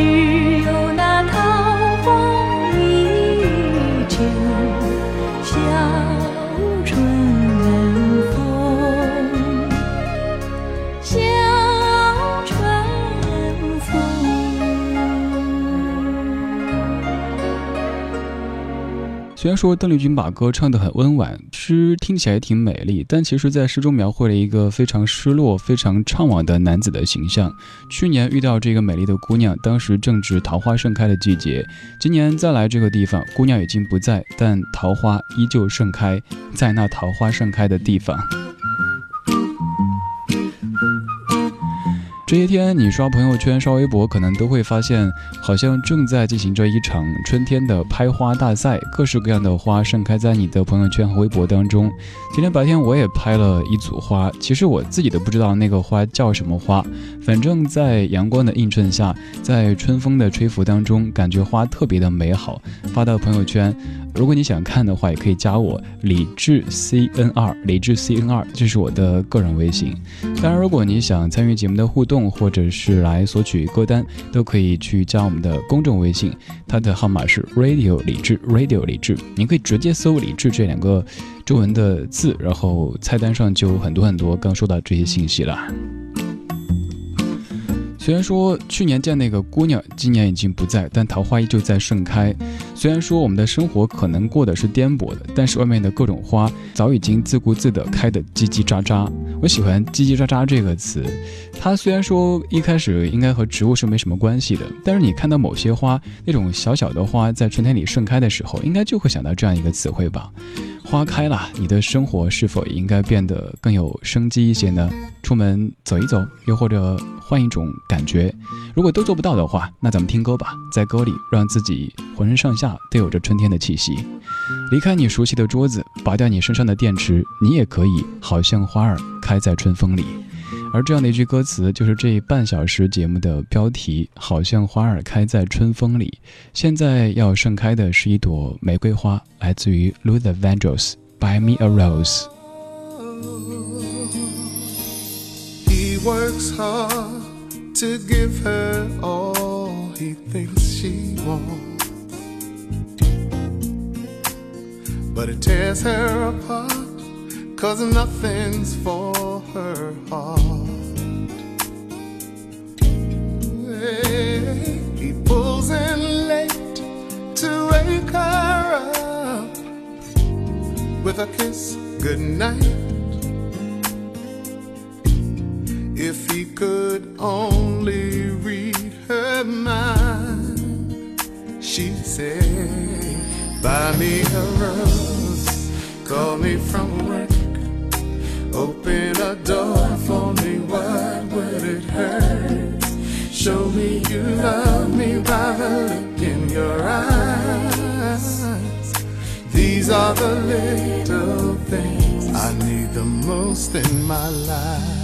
雨。虽然说邓丽君把歌唱得很温婉，诗听起来挺美丽，但其实，在诗中描绘了一个非常失落、非常怅惘的男子的形象。去年遇到这个美丽的姑娘，当时正值桃花盛开的季节。今年再来这个地方，姑娘已经不在，但桃花依旧盛开在那桃花盛开的地方。这些天，你刷朋友圈、刷微博，可能都会发现，好像正在进行着一场春天的拍花大赛，各式各样的花盛开在你的朋友圈和微博当中。今天白天我也拍了一组花，其实我自己都不知道那个花叫什么花，反正在阳光的映衬下，在春风的吹拂当中，感觉花特别的美好，发到朋友圈。如果你想看的话，也可以加我李智 C N 二，李智 C N 二，这是我的个人微信。当然，如果你想参与节目的互动，或者是来索取歌单，都可以去加我们的公众微信，它的号码是 Radio 李智 Radio 李智，您可以直接搜李智这两个中文的字，然后菜单上就有很多很多刚收到这些信息了。虽然说去年见那个姑娘，今年已经不在，但桃花依旧在盛开。虽然说我们的生活可能过的是颠簸的，但是外面的各种花早已经自顾自地开得叽叽喳喳。我喜欢“叽叽喳喳”这个词，它虽然说一开始应该和植物是没什么关系的，但是你看到某些花，那种小小的花在春天里盛开的时候，应该就会想到这样一个词汇吧。花开了，你的生活是否也应该变得更有生机一些呢？出门走一走，又或者换一种感觉。如果都做不到的话，那咱们听歌吧，在歌里让自己浑身上下都有着春天的气息。离开你熟悉的桌子，拔掉你身上的电池，你也可以好像花儿开在春风里。而这样的一句歌词，就是这半小时节目的标题，好像花儿开在春风里。现在要盛开的是一朵玫瑰花，来自于 Luther Vandross，《Buy Me a Rose》。He works hard to give her all he thinks she wants, but it tears her apart. Cause nothing's for her heart. Hey, he pulls in late to wake her up with a kiss goodnight. If he could only read her mind, she'd say, Buy me a rose, call me from work Open a door for me, what would it hurt? Show me you love me by the look in your eyes. These are the little things I need the most in my life.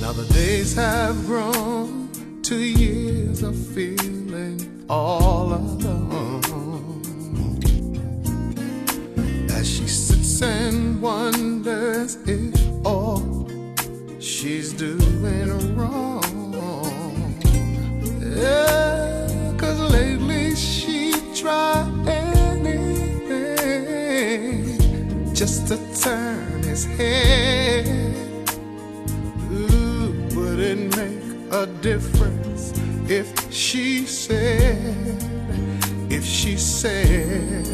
Now the days have grown to years of fear all alone. As she sits and wonders if all she's doing wrong. Yeah, cause lately she tried anything just to turn his head. Ooh, would it make a difference if she said, if she said,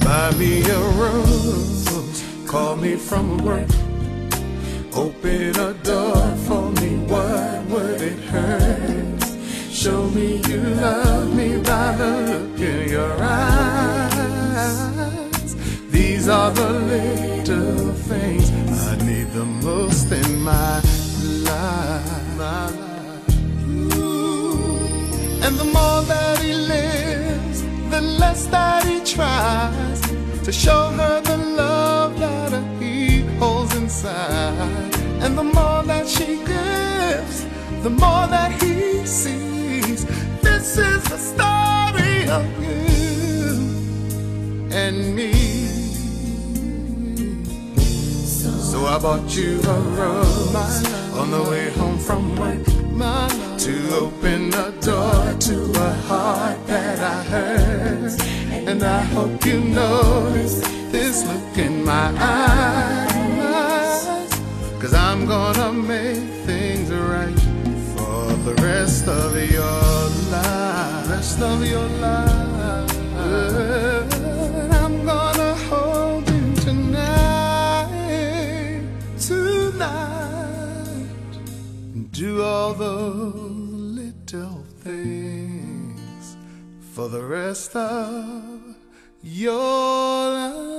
buy me a rose, call me from work, open a door for me, what would it hurt? show me you love me by the look in your eyes. These are the little things I need the most in my less that he tries to show her the love that he holds inside. And the more that she gives, the more that he sees. This is the story of you and me. So I bought you a rose on the way home from work to open the door to a heart that I heard. And I hope you notice this look in my eyes. Cause I'm gonna make things right for the rest of your life. Rest of your life. Do all those little things for the rest of your life.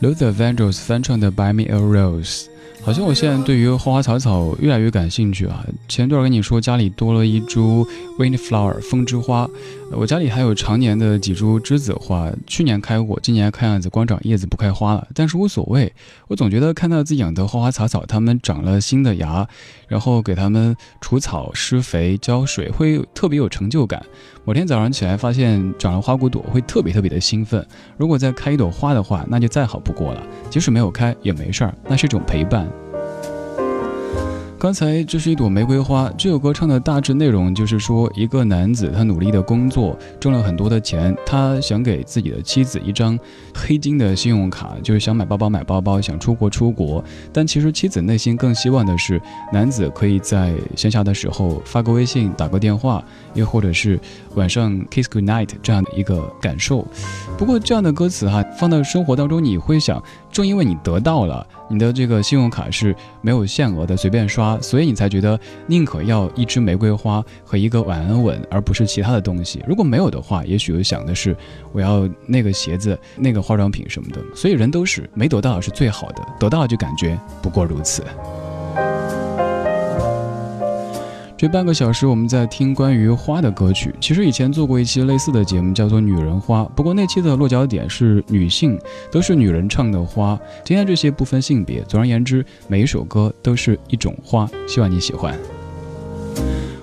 Luther Vandross 翻唱的《Buy Me a Rose》， 好像我现在对于花花草草越来越感兴趣啊。前段跟你说家里多了一株 Windflower 风之花，我家里还有常年的几株栀子花，去年开过，今年看样子光长叶子不开花了。但是无所谓，我总觉得看到自己养的花花草草，它们长了新的芽，然后给它们除草、施肥、浇水，会特别有成就感。某天早上起来发现长了花骨朵，会特别特别的兴奋。如果再开一朵花的话，那就再好不过了。即使没有开也没事儿，那是一种陪伴。刚才这是一朵玫瑰花。这首歌唱的大致内容就是说，一个男子他努力的工作，挣了很多的钱，他想给自己的妻子一张黑金的信用卡，就是想买包包买包包，想出国出国。但其实妻子内心更希望的是，男子可以在闲暇的时候发个微信、打个电话，又或者是晚上 kiss good night 这样的一个感受。不过这样的歌词哈，放到生活当中，你会想，正因为你得到了。你的这个信用卡是没有限额的，随便刷，所以你才觉得宁可要一支玫瑰花和一个晚安吻，而不是其他的东西。如果没有的话，也许想的是我要那个鞋子、那个化妆品什么的。所以人都是没得到是最好的，得到就感觉不过如此。这半个小时，我们在听关于花的歌曲。其实以前做过一期类似的节目，叫做《女人花》，不过那期的落脚点是女性，都是女人唱的花。今天这些不分性别，总而言之，每一首歌都是一种花。希望你喜欢。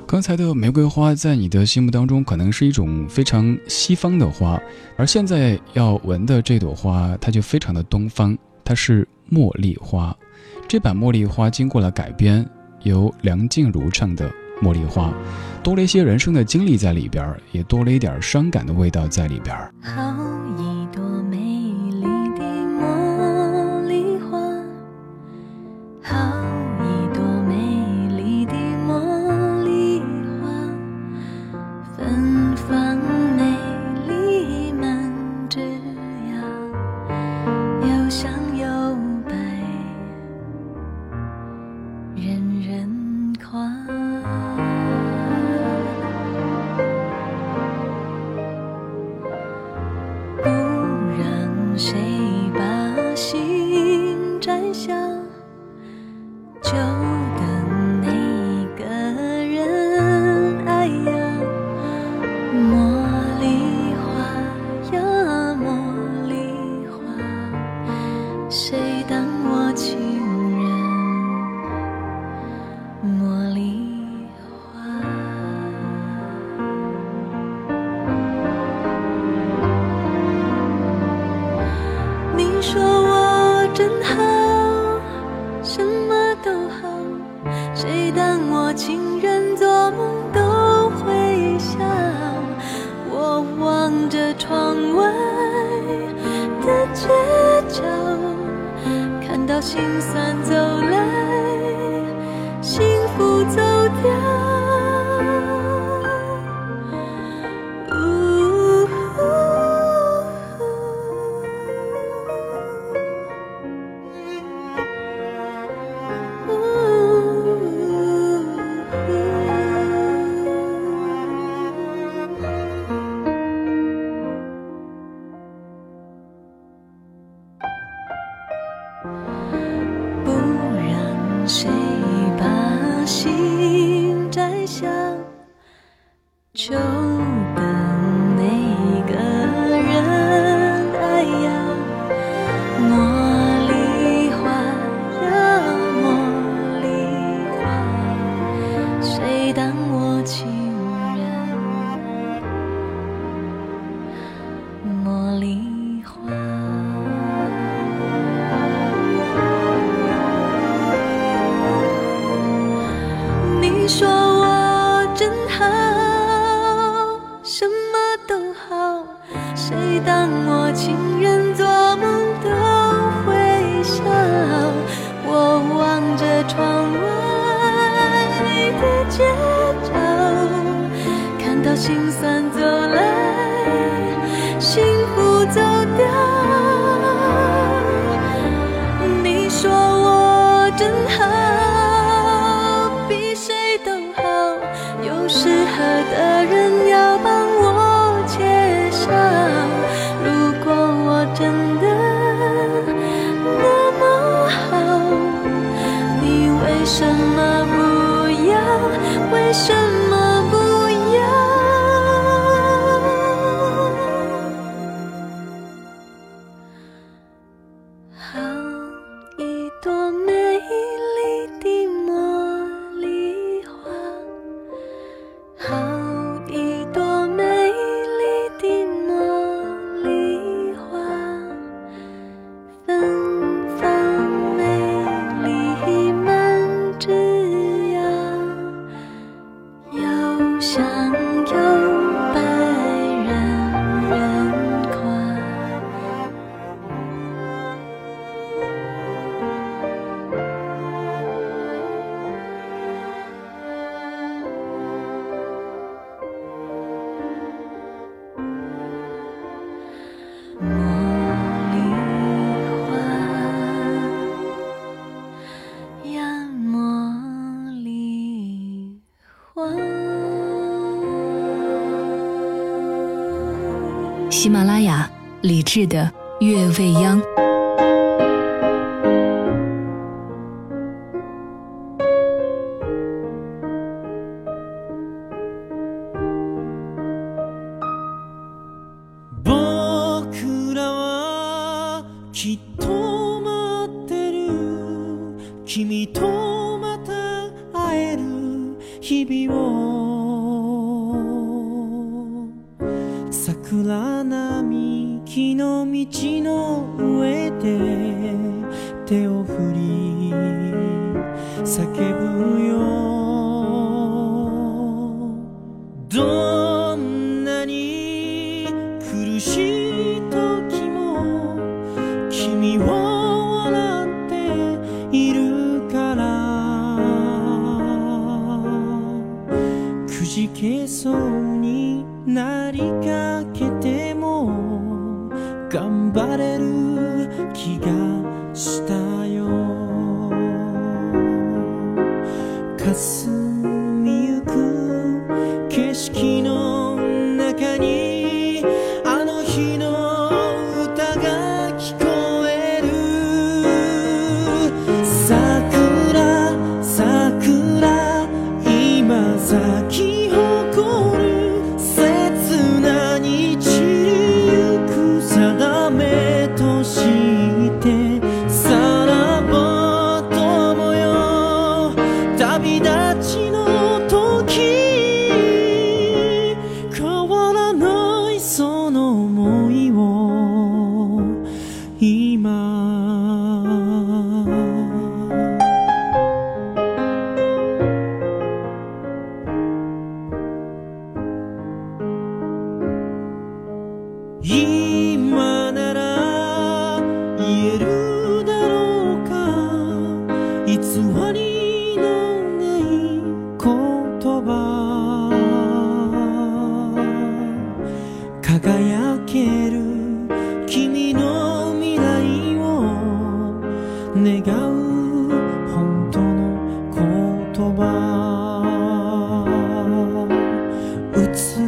刚才的玫瑰花，在你的心目当中可能是一种非常西方的花，而现在要闻的这朵花，它就非常的东方，它是茉莉花。这版茉莉花经过了改编，由梁静茹唱的。茉莉花，多了一些人生的经历在里边也多了一点伤感的味道在里边好一朵美丽的茉莉花，好一朵美丽的茉莉花，芬人海喜马拉雅李志的《月未央》。君とまたえる日々を木の道の上で手を振り叫ぶよ頑張れる気がしたよ。sou. 如此。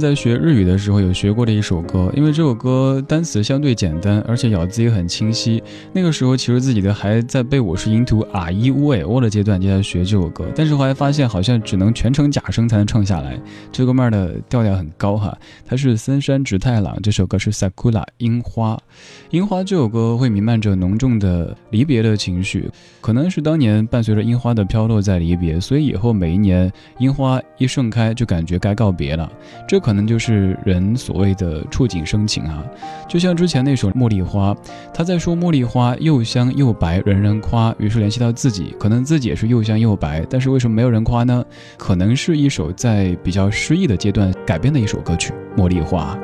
在学日语的时候有学过的一首歌，因为这首歌单词相对简单，而且咬字也很清晰。那个时候其实自己的还在背我是音图啊一乌诶哦的阶段就在学这首歌，但是后来发现好像只能全程假声才能唱下来。这哥们儿的调调很高哈，他是森山直太郎，这首歌是 Sakura 樱花。樱花这首歌会弥漫着浓重的离别的情绪，可能是当年伴随着樱花的飘落在离别，所以以后每一年樱花一盛开就感觉该告别了。这可可能就是人所谓的触景生情啊，就像之前那首《茉莉花》，他在说茉莉花又香又白，人人夸，于是联系到自己，可能自己也是又香又白，但是为什么没有人夸呢？可能是一首在比较失意的阶段改编的一首歌曲《茉莉花》。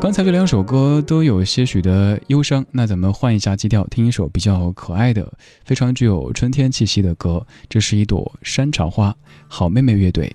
刚才这两首歌都有些许的忧伤，那咱们换一下基调，听一首比较可爱的、非常具有春天气息的歌。这是一朵山茶花，好妹妹乐队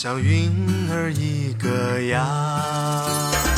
像云儿一个样。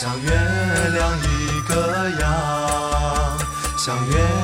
像月亮一。个样，像月。